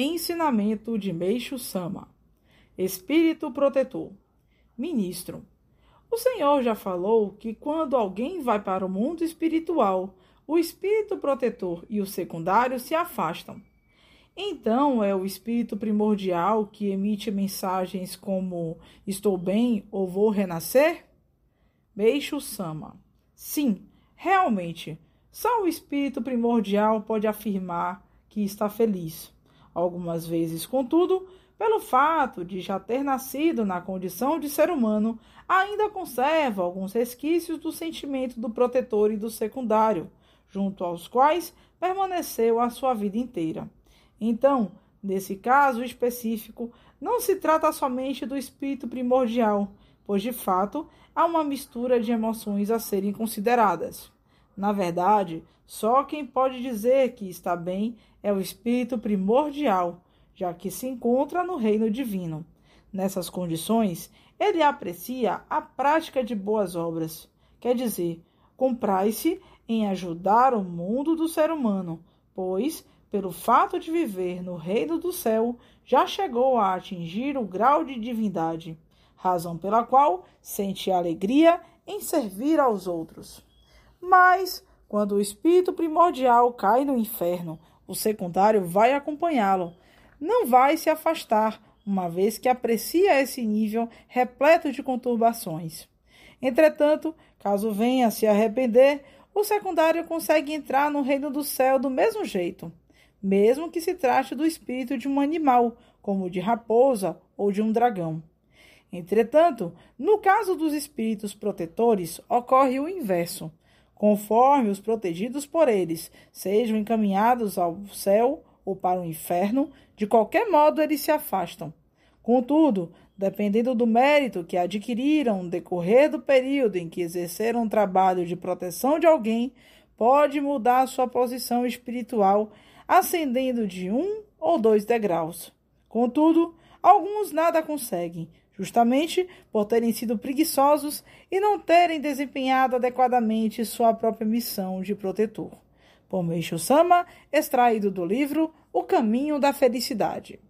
Ensinamento de Meixo Sama. Espírito Protetor. Ministro. O Senhor já falou que quando alguém vai para o mundo espiritual, o espírito protetor e o secundário se afastam. Então é o espírito primordial que emite mensagens como estou bem ou vou renascer? Meixo Sama. Sim, realmente, só o espírito primordial pode afirmar que está feliz Algumas vezes, contudo, pelo fato de já ter nascido na condição de ser humano, ainda conserva alguns resquícios do sentimento do protetor e do secundário, junto aos quais permaneceu a sua vida inteira. Então, nesse caso específico, não se trata somente do espírito primordial, pois de fato há uma mistura de emoções a serem consideradas. Na verdade, só quem pode dizer que está bem é o espírito primordial, já que se encontra no reino divino. Nessas condições, ele aprecia a prática de boas obras, quer dizer, comprai-se em ajudar o mundo do ser humano, pois, pelo fato de viver no reino do céu, já chegou a atingir o grau de divindade, razão pela qual sente alegria em servir aos outros. Mas, quando o espírito primordial cai no inferno, o secundário vai acompanhá-lo. Não vai se afastar, uma vez que aprecia esse nível repleto de conturbações. Entretanto, caso venha a se arrepender, o secundário consegue entrar no reino do céu do mesmo jeito, mesmo que se trate do espírito de um animal, como de raposa ou de um dragão. Entretanto, no caso dos espíritos protetores, ocorre o inverso conforme os protegidos por eles sejam encaminhados ao céu ou para o inferno, de qualquer modo eles se afastam. Contudo, dependendo do mérito que adquiriram no decorrer do período em que exerceram um trabalho de proteção de alguém, pode mudar sua posição espiritual, ascendendo de um ou dois degraus. Contudo, alguns nada conseguem, justamente por terem sido preguiçosos e não terem desempenhado adequadamente sua própria missão de protetor. Por Sama, extraído do livro O Caminho da Felicidade.